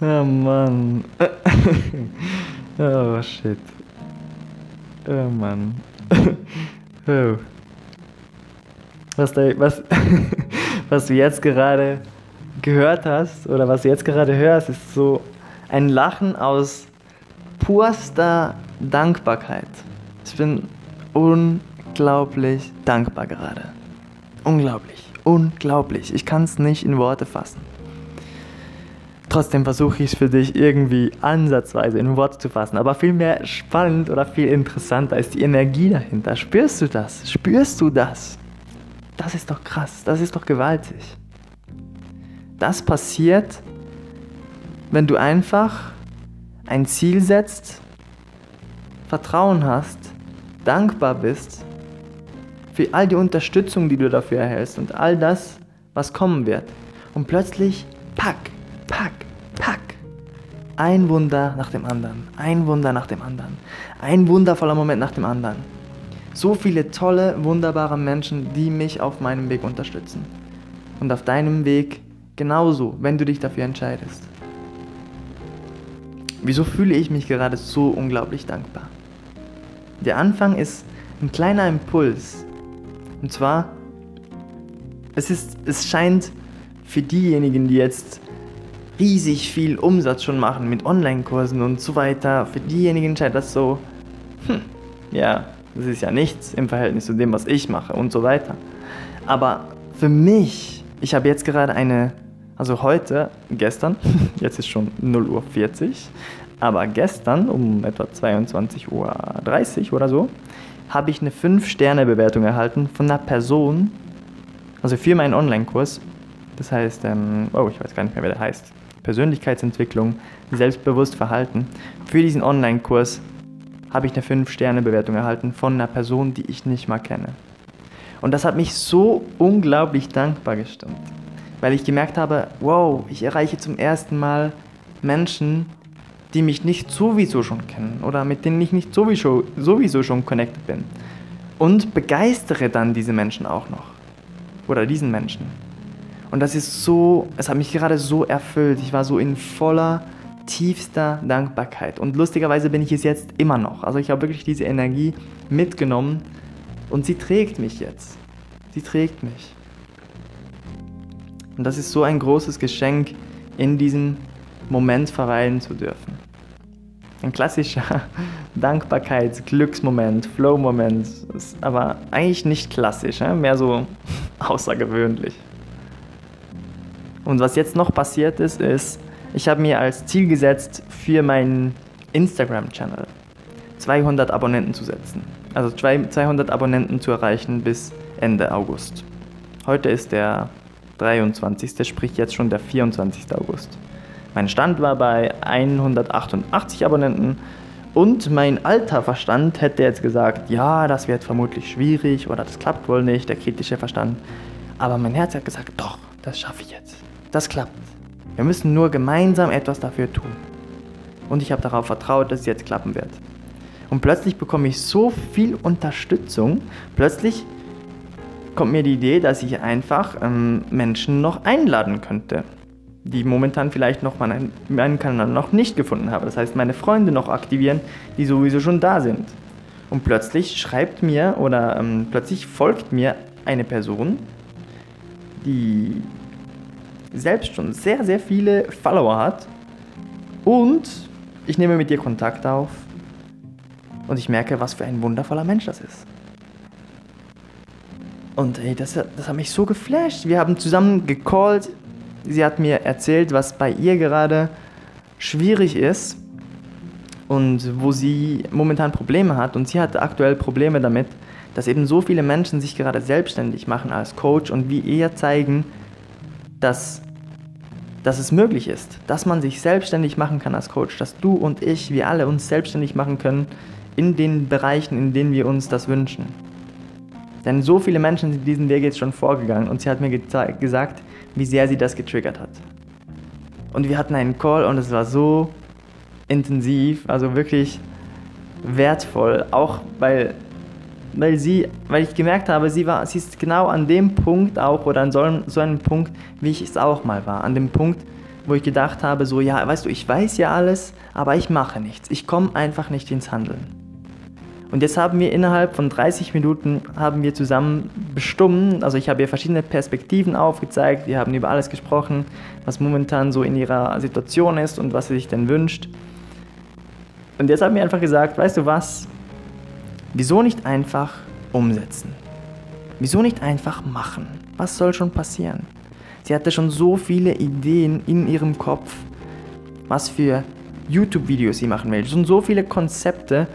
oh Mann. oh shit. Oh Mann. oh. Was, da, was, was du jetzt gerade gehört hast oder was du jetzt gerade hörst, ist so ein Lachen aus purster Dankbarkeit. Ich bin unglaublich dankbar gerade. Unglaublich, unglaublich. Ich kann es nicht in Worte fassen. Trotzdem versuche ich es für dich irgendwie ansatzweise in Worte zu fassen. Aber viel mehr spannend oder viel interessanter ist die Energie dahinter. Spürst du das? Spürst du das? Das ist doch krass. Das ist doch gewaltig. Das passiert, wenn du einfach ein Ziel setzt, Vertrauen hast, dankbar bist für all die Unterstützung, die du dafür erhältst und all das, was kommen wird. Und plötzlich, pack, pack, pack. Ein Wunder nach dem anderen, ein Wunder nach dem anderen, ein wundervoller Moment nach dem anderen. So viele tolle, wunderbare Menschen, die mich auf meinem Weg unterstützen. Und auf deinem Weg genauso, wenn du dich dafür entscheidest. Wieso fühle ich mich gerade so unglaublich dankbar? Der Anfang ist ein kleiner Impuls. Und zwar, es, ist, es scheint für diejenigen, die jetzt riesig viel Umsatz schon machen mit Online-Kursen und so weiter, für diejenigen scheint das so, hm, ja, das ist ja nichts im Verhältnis zu dem, was ich mache und so weiter. Aber für mich, ich habe jetzt gerade eine, also heute, gestern, jetzt ist schon 0 Uhr 40, aber gestern um etwa 22.30 Uhr oder so, habe ich eine 5-Sterne-Bewertung erhalten von einer Person, also für meinen Online-Kurs. Das heißt, ähm, oh, ich weiß gar nicht mehr, wer der heißt. Persönlichkeitsentwicklung, selbstbewusst Verhalten. Für diesen Online-Kurs habe ich eine 5-Sterne-Bewertung erhalten von einer Person, die ich nicht mal kenne. Und das hat mich so unglaublich dankbar gestimmt, weil ich gemerkt habe, wow, ich erreiche zum ersten Mal Menschen, die mich nicht sowieso schon kennen oder mit denen ich nicht sowieso, sowieso schon connected bin. Und begeistere dann diese Menschen auch noch. Oder diesen Menschen. Und das ist so, es hat mich gerade so erfüllt. Ich war so in voller, tiefster Dankbarkeit. Und lustigerweise bin ich es jetzt immer noch. Also ich habe wirklich diese Energie mitgenommen und sie trägt mich jetzt. Sie trägt mich. Und das ist so ein großes Geschenk, in diesem Moment verweilen zu dürfen ein klassischer Dankbarkeits-, Glücksmoment, Flow-Moment, ist aber eigentlich nicht klassisch, mehr so außergewöhnlich. Und was jetzt noch passiert ist, ist, ich habe mir als Ziel gesetzt, für meinen Instagram-Channel 200 Abonnenten zu setzen. Also 200 Abonnenten zu erreichen bis Ende August. Heute ist der 23., sprich jetzt schon der 24. August. Mein Stand war bei 188 Abonnenten und mein alter Verstand hätte jetzt gesagt, ja, das wird vermutlich schwierig oder das klappt wohl nicht, der kritische Verstand. Aber mein Herz hat gesagt, doch, das schaffe ich jetzt. Das klappt. Wir müssen nur gemeinsam etwas dafür tun. Und ich habe darauf vertraut, dass es jetzt klappen wird. Und plötzlich bekomme ich so viel Unterstützung. Plötzlich kommt mir die Idee, dass ich einfach ähm, Menschen noch einladen könnte die momentan vielleicht noch meinen, Kanal noch nicht gefunden habe. Das heißt, meine Freunde noch aktivieren, die sowieso schon da sind. Und plötzlich schreibt mir oder ähm, plötzlich folgt mir eine Person, die selbst schon sehr, sehr viele Follower hat. Und ich nehme mit ihr Kontakt auf und ich merke, was für ein wundervoller Mensch das ist. Und ey, das, das hat mich so geflasht. Wir haben zusammen gecallt, sie hat mir erzählt, was bei ihr gerade schwierig ist und wo sie momentan Probleme hat. Und sie hat aktuell Probleme damit, dass eben so viele Menschen sich gerade selbstständig machen als Coach und wie ihr zeigen, dass, dass es möglich ist, dass man sich selbstständig machen kann als Coach, dass du und ich, wir alle uns selbstständig machen können in den Bereichen, in denen wir uns das wünschen. Denn so viele Menschen sind diesen Weg jetzt schon vorgegangen und sie hat mir gesagt, wie sehr sie das getriggert hat. Und wir hatten einen Call und es war so intensiv, also wirklich wertvoll, auch weil weil sie, weil ich gemerkt habe, sie war, sie ist genau an dem Punkt auch oder an so, so einem Punkt, wie ich es auch mal war. An dem Punkt, wo ich gedacht habe, so ja, weißt du, ich weiß ja alles, aber ich mache nichts. Ich komme einfach nicht ins Handeln. Und jetzt haben wir innerhalb von 30 Minuten haben wir zusammen bestimmt, also ich habe ihr verschiedene Perspektiven aufgezeigt, wir haben über alles gesprochen, was momentan so in ihrer Situation ist und was sie sich denn wünscht. Und jetzt haben wir einfach gesagt, weißt du was, wieso nicht einfach umsetzen? Wieso nicht einfach machen? Was soll schon passieren? Sie hatte schon so viele Ideen in ihrem Kopf, was für YouTube-Videos sie machen will. Schon so viele Konzepte,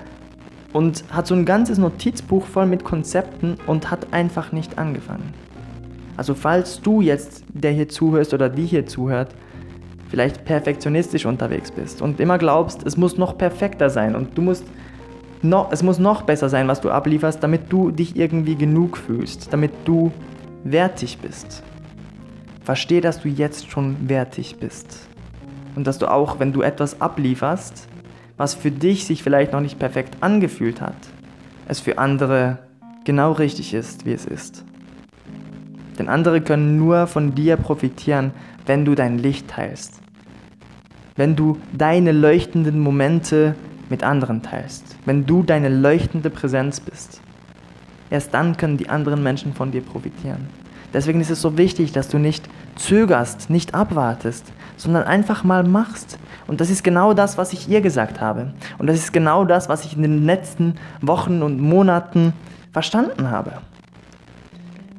und hat so ein ganzes Notizbuch voll mit Konzepten und hat einfach nicht angefangen. Also falls du jetzt, der hier zuhörst oder die hier zuhört, vielleicht perfektionistisch unterwegs bist und immer glaubst, es muss noch perfekter sein und du musst noch, es muss noch besser sein, was du ablieferst, damit du dich irgendwie genug fühlst, damit du wertig bist. Versteh, dass du jetzt schon wertig bist. Und dass du auch, wenn du etwas ablieferst, was für dich sich vielleicht noch nicht perfekt angefühlt hat, es für andere genau richtig ist, wie es ist. Denn andere können nur von dir profitieren, wenn du dein Licht teilst. Wenn du deine leuchtenden Momente mit anderen teilst. Wenn du deine leuchtende Präsenz bist. Erst dann können die anderen Menschen von dir profitieren. Deswegen ist es so wichtig, dass du nicht zögerst, nicht abwartest, sondern einfach mal machst. Und das ist genau das, was ich ihr gesagt habe. Und das ist genau das, was ich in den letzten Wochen und Monaten verstanden habe.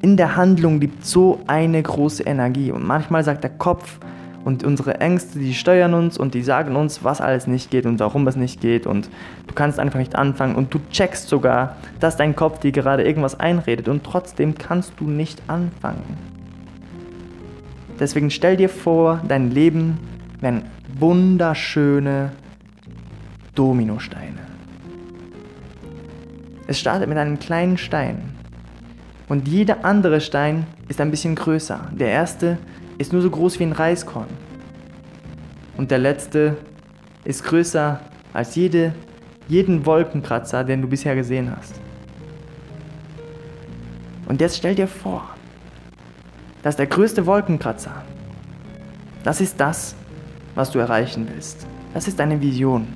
In der Handlung liegt so eine große Energie. Und manchmal sagt der Kopf und unsere Ängste, die steuern uns und die sagen uns, was alles nicht geht und warum es nicht geht. Und du kannst einfach nicht anfangen. Und du checkst sogar, dass dein Kopf dir gerade irgendwas einredet. Und trotzdem kannst du nicht anfangen. Deswegen stell dir vor, dein Leben wären wunderschöne Dominosteine. Es startet mit einem kleinen Stein. Und jeder andere Stein ist ein bisschen größer. Der erste ist nur so groß wie ein Reiskorn. Und der letzte ist größer als jede, jeden Wolkenkratzer, den du bisher gesehen hast. Und jetzt stell dir vor, dass der größte Wolkenkratzer, das ist das, was du erreichen willst. Das ist deine Vision.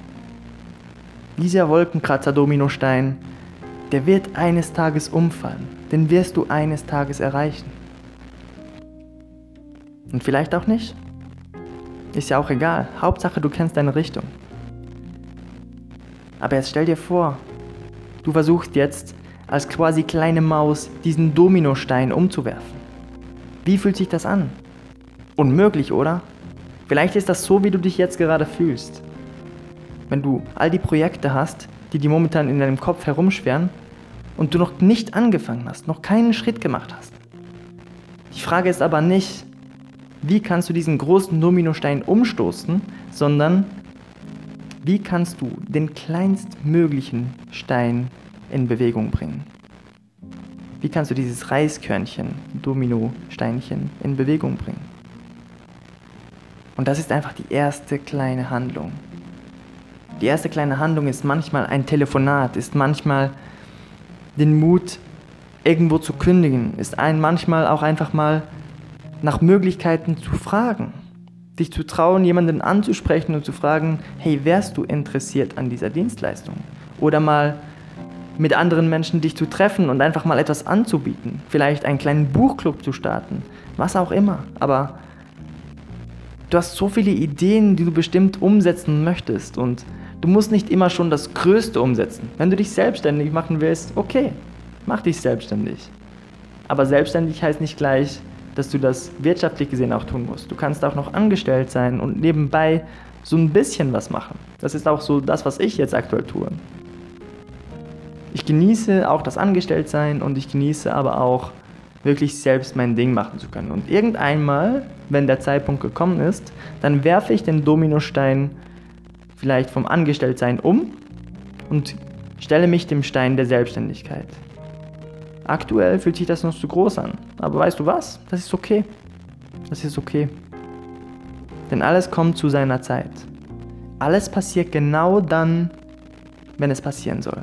Dieser Wolkenkratzer-Dominostein, der wird eines Tages umfallen. Den wirst du eines Tages erreichen. Und vielleicht auch nicht. Ist ja auch egal. Hauptsache, du kennst deine Richtung. Aber jetzt stell dir vor, du versuchst jetzt als quasi kleine Maus diesen Dominostein umzuwerfen. Wie fühlt sich das an? Unmöglich, oder? Vielleicht ist das so, wie du dich jetzt gerade fühlst. Wenn du all die Projekte hast, die dir momentan in deinem Kopf herumschweren und du noch nicht angefangen hast, noch keinen Schritt gemacht hast. Die Frage ist aber nicht, wie kannst du diesen großen Dominostein umstoßen, sondern wie kannst du den kleinstmöglichen Stein in Bewegung bringen? Wie kannst du dieses Reiskörnchen, Dominosteinchen in Bewegung bringen? Und das ist einfach die erste kleine Handlung. Die erste kleine Handlung ist manchmal ein Telefonat, ist manchmal den Mut, irgendwo zu kündigen, ist ein manchmal auch einfach mal nach Möglichkeiten zu fragen. Dich zu trauen, jemanden anzusprechen und zu fragen, hey, wärst du interessiert an dieser Dienstleistung? Oder mal mit anderen Menschen dich zu treffen und einfach mal etwas anzubieten. Vielleicht einen kleinen Buchclub zu starten. Was auch immer. Aber du hast so viele Ideen, die du bestimmt umsetzen möchtest. Und du musst nicht immer schon das Größte umsetzen. Wenn du dich selbstständig machen willst, okay, mach dich selbstständig. Aber selbstständig heißt nicht gleich, dass du das wirtschaftlich gesehen auch tun musst. Du kannst auch noch angestellt sein und nebenbei so ein bisschen was machen. Das ist auch so das, was ich jetzt aktuell tue. Ich genieße auch das Angestelltsein und ich genieße aber auch wirklich selbst mein Ding machen zu können. Und irgendeinmal, wenn der Zeitpunkt gekommen ist, dann werfe ich den Dominostein vielleicht vom Angestelltsein um und stelle mich dem Stein der Selbstständigkeit. Aktuell fühlt sich das noch zu groß an. Aber weißt du was? Das ist okay. Das ist okay. Denn alles kommt zu seiner Zeit. Alles passiert genau dann, wenn es passieren soll.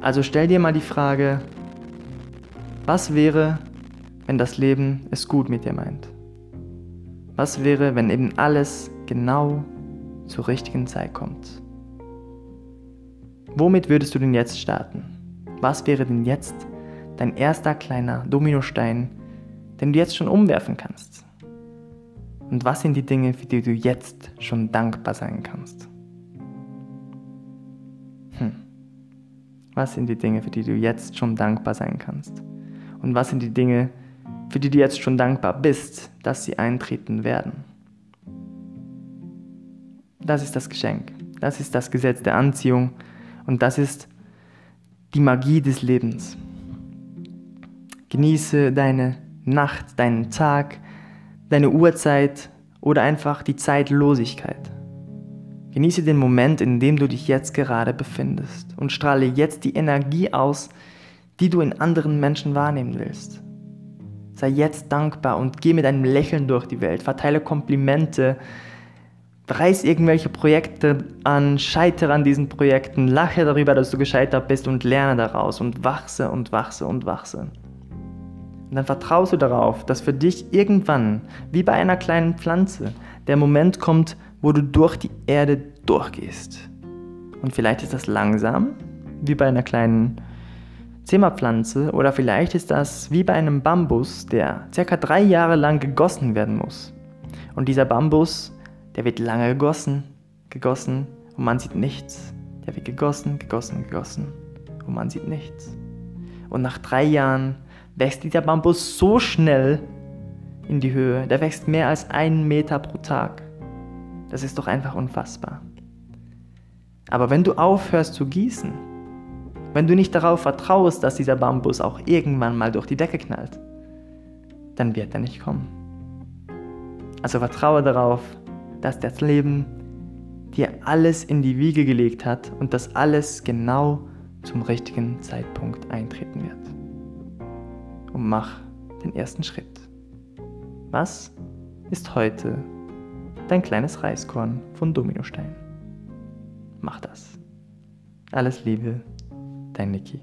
Also stell dir mal die Frage, was wäre, wenn das Leben es gut mit dir meint? Was wäre, wenn eben alles genau zur richtigen Zeit kommt? Womit würdest du denn jetzt starten? Was wäre denn jetzt dein erster kleiner Dominostein, den du jetzt schon umwerfen kannst? Und was sind die Dinge, für die du jetzt schon dankbar sein kannst? Hm. Was sind die Dinge, für die du jetzt schon dankbar sein kannst? Und was sind die Dinge, für die du jetzt schon dankbar bist, dass sie eintreten werden? Das ist das Geschenk. Das ist das Gesetz der Anziehung. Und das ist die Magie des Lebens. Genieße deine Nacht, deinen Tag, deine Uhrzeit oder einfach die Zeitlosigkeit. Genieße den Moment, in dem du dich jetzt gerade befindest und strahle jetzt die Energie aus, die du in anderen Menschen wahrnehmen willst. Sei jetzt dankbar und geh mit einem Lächeln durch die Welt, verteile Komplimente, reiß irgendwelche Projekte an, scheitere an diesen Projekten, lache darüber, dass du gescheitert bist und lerne daraus und wachse und wachse und wachse. Und dann vertraust du darauf, dass für dich irgendwann, wie bei einer kleinen Pflanze, der Moment kommt, wo du durch die Erde durchgehst. Und vielleicht ist das langsam, wie bei einer kleinen Zimmerpflanze, oder vielleicht ist das wie bei einem Bambus, der circa drei Jahre lang gegossen werden muss. Und dieser Bambus, der wird lange gegossen, gegossen und man sieht nichts. Der wird gegossen, gegossen, gegossen und man sieht nichts. Und nach drei Jahren wächst dieser Bambus so schnell in die Höhe, der wächst mehr als einen Meter pro Tag. Das ist doch einfach unfassbar. Aber wenn du aufhörst zu gießen, wenn du nicht darauf vertraust, dass dieser Bambus auch irgendwann mal durch die Decke knallt, dann wird er nicht kommen. Also vertraue darauf, dass das Leben dir alles in die Wiege gelegt hat und dass alles genau zum richtigen Zeitpunkt eintreten wird. Und mach den ersten Schritt. Was ist heute dein kleines Reiskorn von Dominostein. Mach das. Alles Liebe, dein Niki.